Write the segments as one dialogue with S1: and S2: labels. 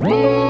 S1: Whoa!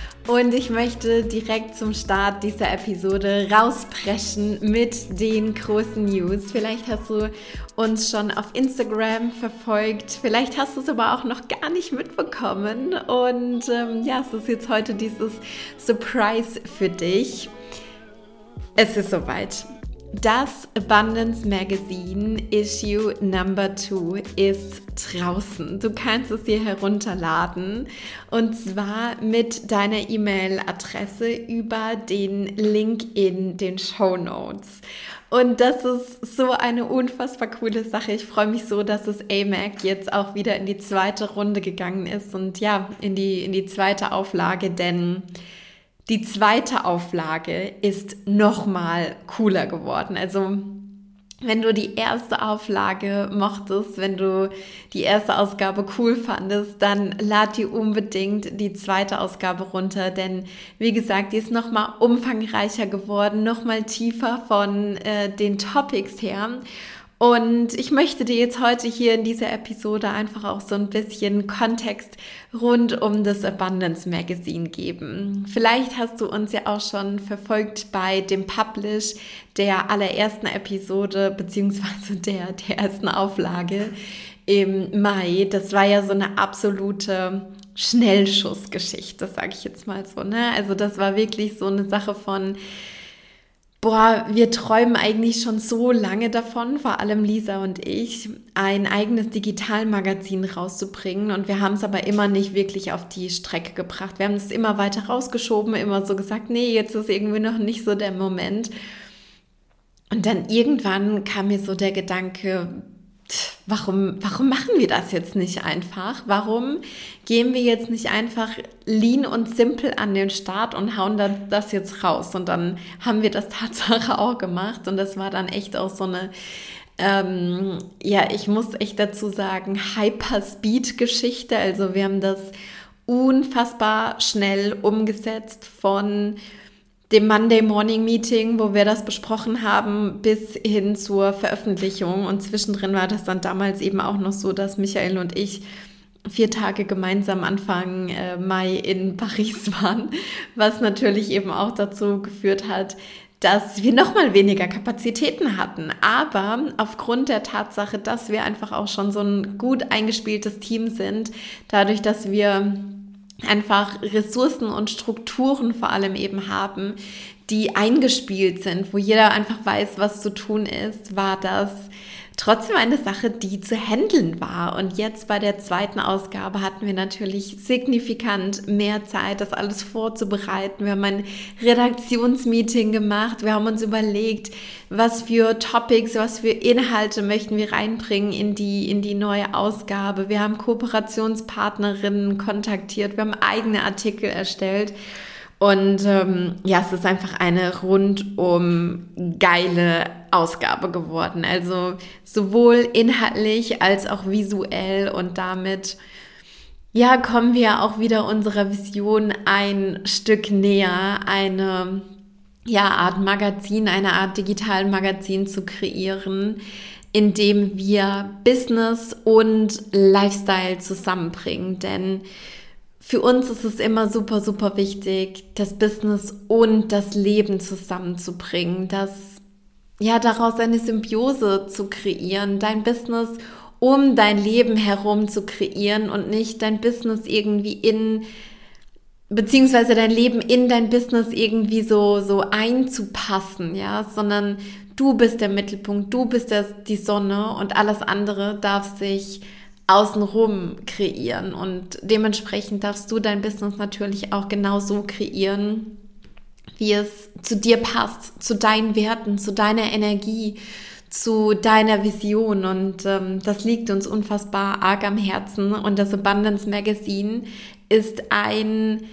S1: Und ich möchte direkt zum Start dieser Episode rauspreschen mit den großen News. Vielleicht hast du uns schon auf Instagram verfolgt, vielleicht hast du es aber auch noch gar nicht mitbekommen. Und ähm, ja, es ist jetzt heute dieses Surprise für dich. Es ist soweit. Das Abundance Magazine Issue Number 2 ist draußen. Du kannst es dir herunterladen und zwar mit deiner E-Mail-Adresse über den Link in den Show Notes. Und das ist so eine unfassbar coole Sache. Ich freue mich so, dass das AMAC jetzt auch wieder in die zweite Runde gegangen ist und ja, in die, in die zweite Auflage, denn die zweite Auflage ist nochmal cooler geworden. Also wenn du die erste Auflage mochtest, wenn du die erste Ausgabe cool fandest, dann lad dir unbedingt die zweite Ausgabe runter, denn wie gesagt, die ist nochmal umfangreicher geworden, nochmal tiefer von äh, den Topics her. Und ich möchte dir jetzt heute hier in dieser Episode einfach auch so ein bisschen Kontext rund um das Abundance Magazine geben. Vielleicht hast du uns ja auch schon verfolgt bei dem Publish der allerersten Episode beziehungsweise der, der ersten Auflage im Mai. Das war ja so eine absolute Schnellschussgeschichte, sage ich jetzt mal so. Ne? Also das war wirklich so eine Sache von Boah, wir träumen eigentlich schon so lange davon, vor allem Lisa und ich, ein eigenes Digitalmagazin rauszubringen. Und wir haben es aber immer nicht wirklich auf die Strecke gebracht. Wir haben es immer weiter rausgeschoben, immer so gesagt, nee, jetzt ist irgendwie noch nicht so der Moment. Und dann irgendwann kam mir so der Gedanke, warum, warum machen wir das jetzt nicht einfach? Warum gehen wir jetzt nicht einfach lean und simpel an den Start und hauen das jetzt raus? Und dann haben wir das Tatsache auch gemacht und das war dann echt auch so eine ähm, ja, ich muss echt dazu sagen, Hyperspeed-Geschichte. Also wir haben das unfassbar schnell umgesetzt von dem Monday Morning Meeting, wo wir das besprochen haben, bis hin zur Veröffentlichung. Und zwischendrin war das dann damals eben auch noch so, dass Michael und ich vier Tage gemeinsam Anfang äh, Mai in Paris waren, was natürlich eben auch dazu geführt hat, dass wir noch mal weniger Kapazitäten hatten. Aber aufgrund der Tatsache, dass wir einfach auch schon so ein gut eingespieltes Team sind, dadurch, dass wir einfach Ressourcen und Strukturen vor allem eben haben, die eingespielt sind, wo jeder einfach weiß, was zu tun ist, war das trotzdem eine Sache, die zu handeln war. Und jetzt bei der zweiten Ausgabe hatten wir natürlich signifikant mehr Zeit, das alles vorzubereiten. Wir haben ein Redaktionsmeeting gemacht. Wir haben uns überlegt, was für Topics, was für Inhalte möchten wir reinbringen in die, in die neue Ausgabe. Wir haben Kooperationspartnerinnen kontaktiert. Wir haben eigene Artikel erstellt. Und ähm, ja, es ist einfach eine rundum geile Ausgabe geworden. Also sowohl inhaltlich als auch visuell und damit ja, kommen wir auch wieder unserer Vision ein Stück näher, eine ja, Art Magazin, eine Art digitalen Magazin zu kreieren, in dem wir Business und Lifestyle zusammenbringen. Denn für uns ist es immer super, super wichtig, das Business und das Leben zusammenzubringen, das ja daraus eine Symbiose zu kreieren, dein Business um dein Leben herum zu kreieren und nicht dein Business irgendwie in beziehungsweise dein Leben in dein Business irgendwie so so einzupassen, ja, sondern du bist der Mittelpunkt, du bist das, die Sonne und alles andere darf sich außenrum kreieren. Und dementsprechend darfst du dein Business natürlich auch genau so kreieren, wie es zu dir passt, zu deinen Werten, zu deiner Energie, zu deiner Vision. Und ähm, das liegt uns unfassbar arg am Herzen. Und das Abundance Magazine ist ein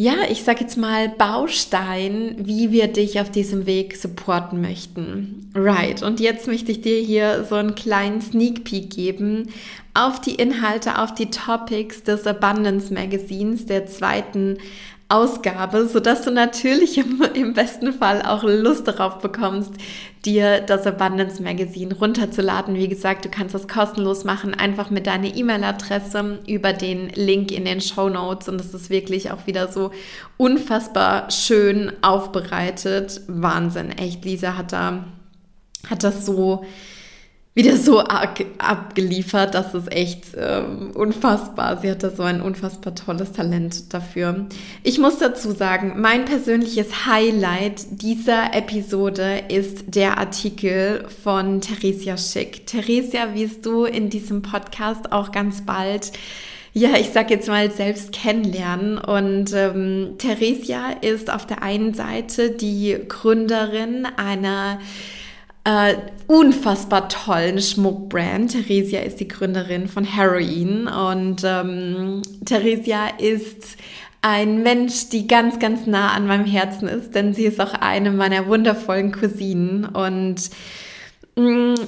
S1: ja, ich sag jetzt mal Baustein, wie wir dich auf diesem Weg supporten möchten. Right. Und jetzt möchte ich dir hier so einen kleinen Sneak Peek geben auf die Inhalte, auf die Topics des Abundance Magazins, der zweiten Ausgabe, sodass du natürlich im, im, besten Fall auch Lust darauf bekommst, dir das Abundance Magazine runterzuladen. Wie gesagt, du kannst das kostenlos machen, einfach mit deiner E-Mail-Adresse über den Link in den Show Notes. Und es ist wirklich auch wieder so unfassbar schön aufbereitet. Wahnsinn, echt. Lisa hat da, hat das so wieder so abgeliefert. Das ist echt ähm, unfassbar. Sie hat da so ein unfassbar tolles Talent dafür. Ich muss dazu sagen, mein persönliches Highlight dieser Episode ist der Artikel von Theresia Schick. Theresia wirst du in diesem Podcast auch ganz bald ja, ich sag jetzt mal selbst kennenlernen. Und ähm, Theresia ist auf der einen Seite die Gründerin einer äh, unfassbar tollen Schmuckbrand. Theresia ist die Gründerin von Heroin und ähm, Theresia ist ein Mensch, die ganz, ganz nah an meinem Herzen ist, denn sie ist auch eine meiner wundervollen Cousinen und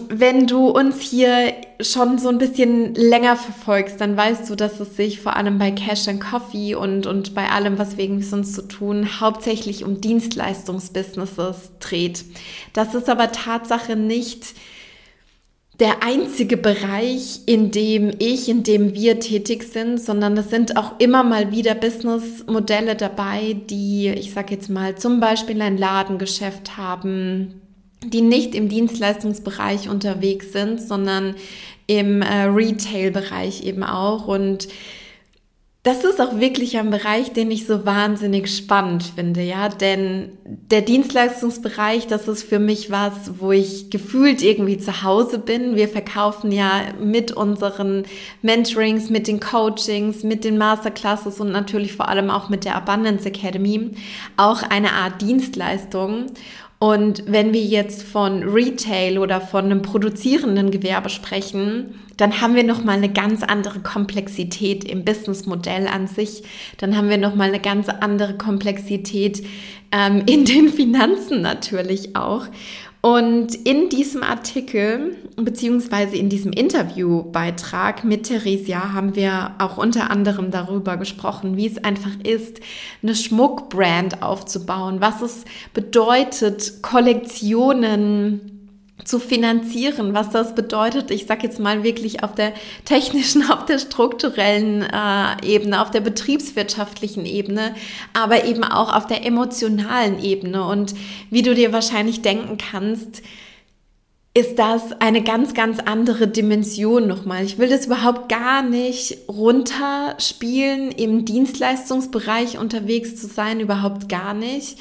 S1: wenn du uns hier schon so ein bisschen länger verfolgst, dann weißt du, dass es sich vor allem bei Cash and Coffee und, und bei allem, was wir irgendwie sonst zu so tun, hauptsächlich um Dienstleistungsbusinesses dreht. Das ist aber Tatsache nicht der einzige Bereich, in dem ich, in dem wir tätig sind, sondern es sind auch immer mal wieder Businessmodelle dabei, die, ich sage jetzt mal, zum Beispiel ein Ladengeschäft haben, die nicht im Dienstleistungsbereich unterwegs sind, sondern im äh, Retail-Bereich eben auch. Und das ist auch wirklich ein Bereich, den ich so wahnsinnig spannend finde, ja, denn der Dienstleistungsbereich, das ist für mich was, wo ich gefühlt irgendwie zu Hause bin. Wir verkaufen ja mit unseren Mentorings, mit den Coachings, mit den Masterclasses und natürlich vor allem auch mit der Abundance Academy auch eine Art Dienstleistung. Und wenn wir jetzt von Retail oder von einem produzierenden Gewerbe sprechen, dann haben wir noch mal eine ganz andere Komplexität im Businessmodell an sich. Dann haben wir noch mal eine ganz andere Komplexität ähm, in den Finanzen natürlich auch. Und in diesem Artikel beziehungsweise in diesem Interviewbeitrag mit Theresia haben wir auch unter anderem darüber gesprochen, wie es einfach ist, eine Schmuckbrand aufzubauen, was es bedeutet, Kollektionen zu finanzieren, was das bedeutet. Ich sage jetzt mal wirklich auf der technischen, auf der strukturellen äh, Ebene, auf der betriebswirtschaftlichen Ebene, aber eben auch auf der emotionalen Ebene. Und wie du dir wahrscheinlich denken kannst, ist das eine ganz, ganz andere Dimension nochmal. Ich will das überhaupt gar nicht runterspielen, im Dienstleistungsbereich unterwegs zu sein, überhaupt gar nicht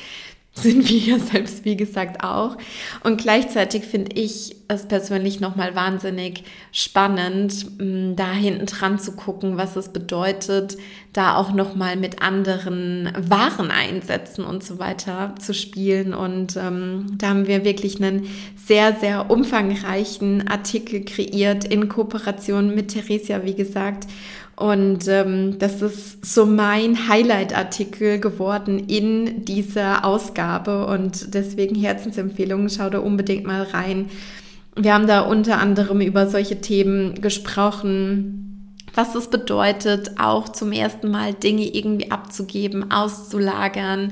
S1: sind wir ja selbst, wie gesagt, auch. Und gleichzeitig finde ich es persönlich nochmal wahnsinnig spannend, mm, da hinten dran zu gucken, was es bedeutet, da auch nochmal mit anderen Wareneinsätzen und so weiter zu spielen. Und ähm, da haben wir wirklich einen sehr, sehr umfangreichen Artikel kreiert in Kooperation mit Theresia, wie gesagt. Und ähm, das ist so mein Highlight-Artikel geworden in dieser Ausgabe. Und deswegen Herzensempfehlungen, schau da unbedingt mal rein. Wir haben da unter anderem über solche Themen gesprochen, was es bedeutet, auch zum ersten Mal Dinge irgendwie abzugeben, auszulagern,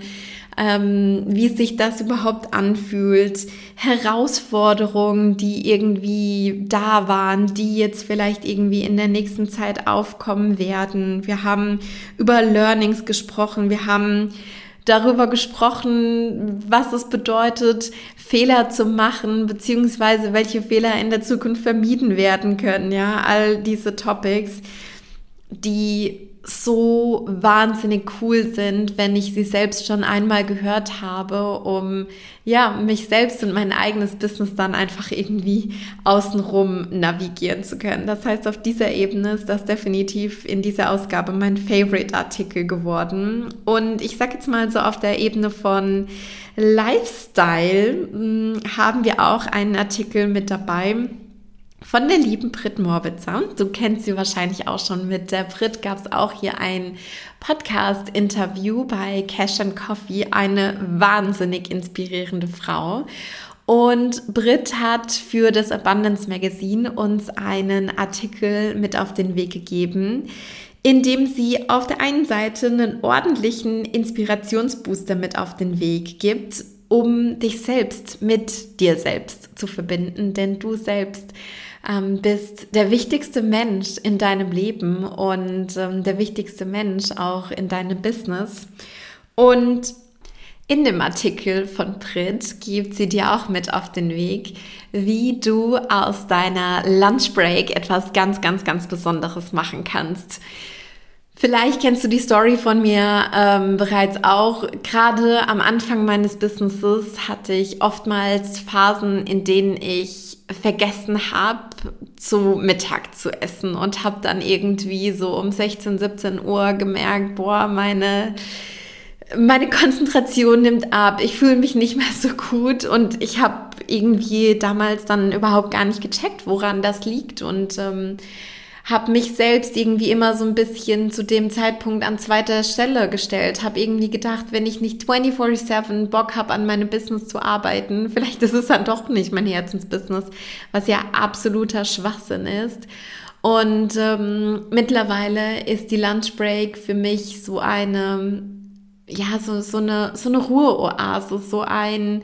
S1: ähm, wie sich das überhaupt anfühlt, Herausforderungen, die irgendwie da waren, die jetzt vielleicht irgendwie in der nächsten Zeit aufkommen werden. Wir haben über Learnings gesprochen, wir haben darüber gesprochen, was es bedeutet, Fehler zu machen, beziehungsweise welche Fehler in der Zukunft vermieden werden können. Ja, all diese Topics, die so wahnsinnig cool sind, wenn ich sie selbst schon einmal gehört habe, um ja, mich selbst und mein eigenes Business dann einfach irgendwie außenrum navigieren zu können. Das heißt, auf dieser Ebene ist das definitiv in dieser Ausgabe mein Favorite Artikel geworden. Und ich sage jetzt mal so auf der Ebene von Lifestyle mh, hm, haben wir auch einen Artikel mit dabei von der lieben Brit Morbitzer. Du kennst sie wahrscheinlich auch schon. Mit der Brit gab es auch hier ein Podcast-Interview bei Cash and Coffee. Eine wahnsinnig inspirierende Frau. Und Brit hat für das Abundance Magazine uns einen Artikel mit auf den Weg gegeben, in dem sie auf der einen Seite einen ordentlichen Inspirationsbooster mit auf den Weg gibt, um dich selbst mit dir selbst zu verbinden, denn du selbst ähm, bist der wichtigste Mensch in deinem Leben und ähm, der wichtigste Mensch auch in deinem Business. Und in dem Artikel von Brit gibt sie dir auch mit auf den Weg, wie du aus deiner Lunchbreak etwas ganz, ganz, ganz Besonderes machen kannst. Vielleicht kennst du die Story von mir ähm, bereits auch. Gerade am Anfang meines Businesses hatte ich oftmals Phasen, in denen ich vergessen habe, zu Mittag zu essen und habe dann irgendwie so um 16, 17 Uhr gemerkt, boah, meine meine Konzentration nimmt ab, ich fühle mich nicht mehr so gut und ich habe irgendwie damals dann überhaupt gar nicht gecheckt, woran das liegt und ähm, habe mich selbst irgendwie immer so ein bisschen zu dem Zeitpunkt an zweiter Stelle gestellt, habe irgendwie gedacht, wenn ich nicht 24/7 Bock habe, an meinem Business zu arbeiten, vielleicht ist es dann doch nicht mein Herzensbusiness, was ja absoluter Schwachsinn ist. Und ähm, mittlerweile ist die Lunchbreak für mich so eine, ja, so, so eine, so eine Ruheoase, so ein,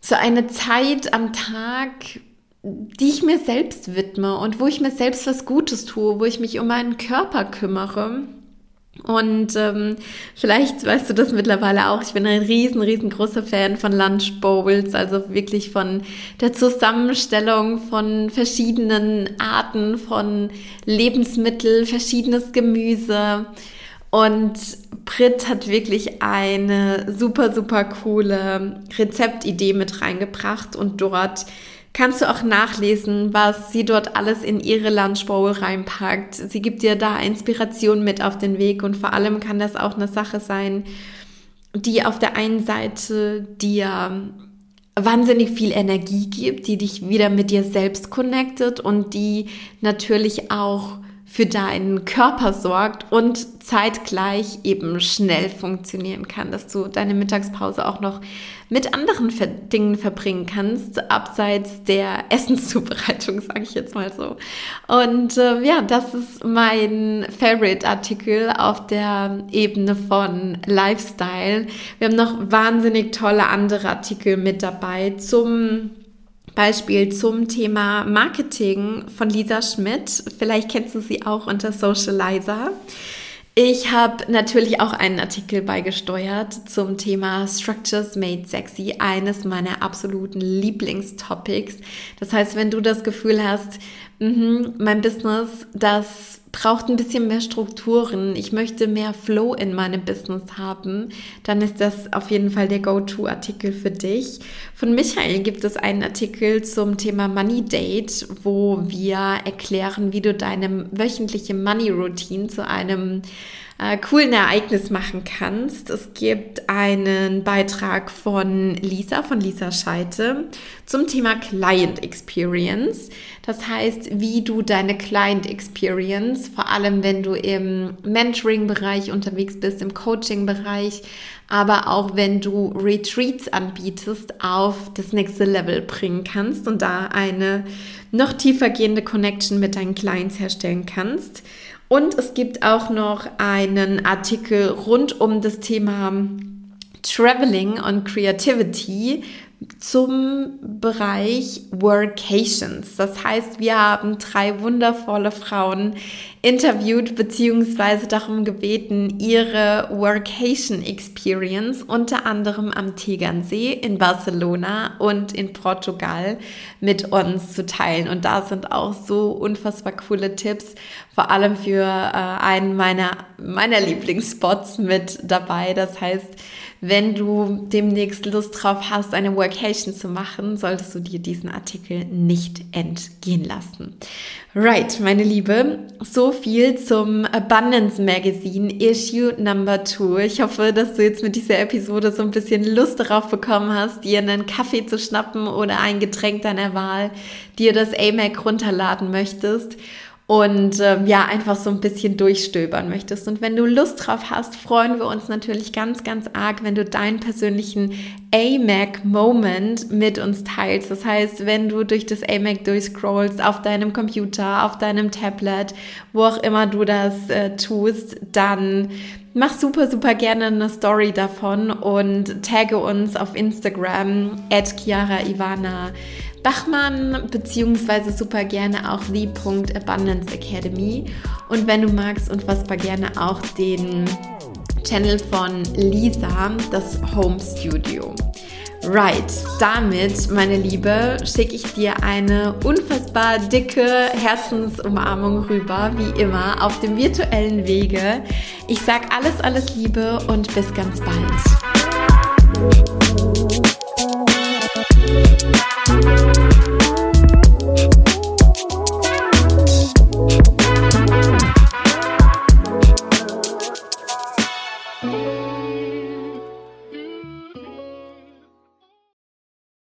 S1: so eine Zeit am Tag, die ich mir selbst widme und wo ich mir selbst was Gutes tue, wo ich mich um meinen Körper kümmere. Und ähm, vielleicht weißt du das mittlerweile auch. Ich bin ein riesen, riesengroßer Fan von Lunch Bowls, also wirklich von der Zusammenstellung von verschiedenen Arten von Lebensmitteln, verschiedenes Gemüse. Und Brit hat wirklich eine super, super coole Rezeptidee mit reingebracht und dort kannst du auch nachlesen, was sie dort alles in ihre Lunchbowl reinpackt. Sie gibt dir da Inspiration mit auf den Weg und vor allem kann das auch eine Sache sein, die auf der einen Seite dir wahnsinnig viel Energie gibt, die dich wieder mit dir selbst connectet und die natürlich auch für deinen Körper sorgt und zeitgleich eben schnell funktionieren kann, dass du deine Mittagspause auch noch mit anderen Dingen verbringen kannst, abseits der Essenszubereitung, sage ich jetzt mal so. Und äh, ja, das ist mein Favorite-Artikel auf der Ebene von Lifestyle. Wir haben noch wahnsinnig tolle andere Artikel mit dabei zum Beispiel zum Thema Marketing von Lisa Schmidt. Vielleicht kennst du sie auch unter Socializer. Ich habe natürlich auch einen Artikel beigesteuert zum Thema Structures Made Sexy, eines meiner absoluten Lieblingstopics. Das heißt, wenn du das Gefühl hast, mh, mein Business, das braucht ein bisschen mehr Strukturen, ich möchte mehr Flow in meinem Business haben, dann ist das auf jeden Fall der Go-To-Artikel für dich. Von Michael gibt es einen Artikel zum Thema Money Date, wo wir erklären, wie du deine wöchentliche Money Routine zu einem äh, coolen Ereignis machen kannst. Es gibt einen Beitrag von Lisa, von Lisa Scheite, zum Thema Client Experience. Das heißt, wie du deine Client Experience, vor allem wenn du im Mentoring-Bereich unterwegs bist, im Coaching-Bereich, aber auch wenn du Retreats anbietest, auf das nächste Level bringen kannst und da eine noch tiefer gehende Connection mit deinen Clients herstellen kannst. Und es gibt auch noch einen Artikel rund um das Thema Traveling und Creativity zum Bereich Workations. Das heißt, wir haben drei wundervolle Frauen interviewt bzw. darum gebeten, ihre Workation Experience unter anderem am Tegernsee in Barcelona und in Portugal mit uns zu teilen. Und da sind auch so unfassbar coole Tipps, vor allem für äh, einen meiner, meiner Lieblingsspots mit dabei. Das heißt, wenn du demnächst Lust drauf hast, eine Workation zu machen, solltest du dir diesen Artikel nicht entgehen lassen. Right, meine Liebe, so viel zum Abundance Magazine Issue Number 2. Ich hoffe, dass du jetzt mit dieser Episode so ein bisschen Lust darauf bekommen hast, dir einen Kaffee zu schnappen oder ein Getränk deiner Wahl, dir das AMAC runterladen möchtest und äh, ja, einfach so ein bisschen durchstöbern möchtest. Und wenn du Lust drauf hast, freuen wir uns natürlich ganz, ganz arg, wenn du deinen persönlichen AMAC-Moment mit uns teilst. Das heißt, wenn du durch das AMAC durchscrollst, auf deinem Computer, auf deinem Tablet, wo auch immer du das äh, tust, dann mach super, super gerne eine Story davon und tagge uns auf Instagram at Chiara Ivana Bachmann, beziehungsweise super gerne auch the Abundance Academy. Und wenn du magst, unfassbar gerne auch den Channel von Lisa, das Home Studio. Right, damit, meine Liebe, schicke ich dir eine unfassbar dicke Herzensumarmung rüber, wie immer, auf dem virtuellen Wege. Ich sag alles, alles Liebe und bis ganz bald.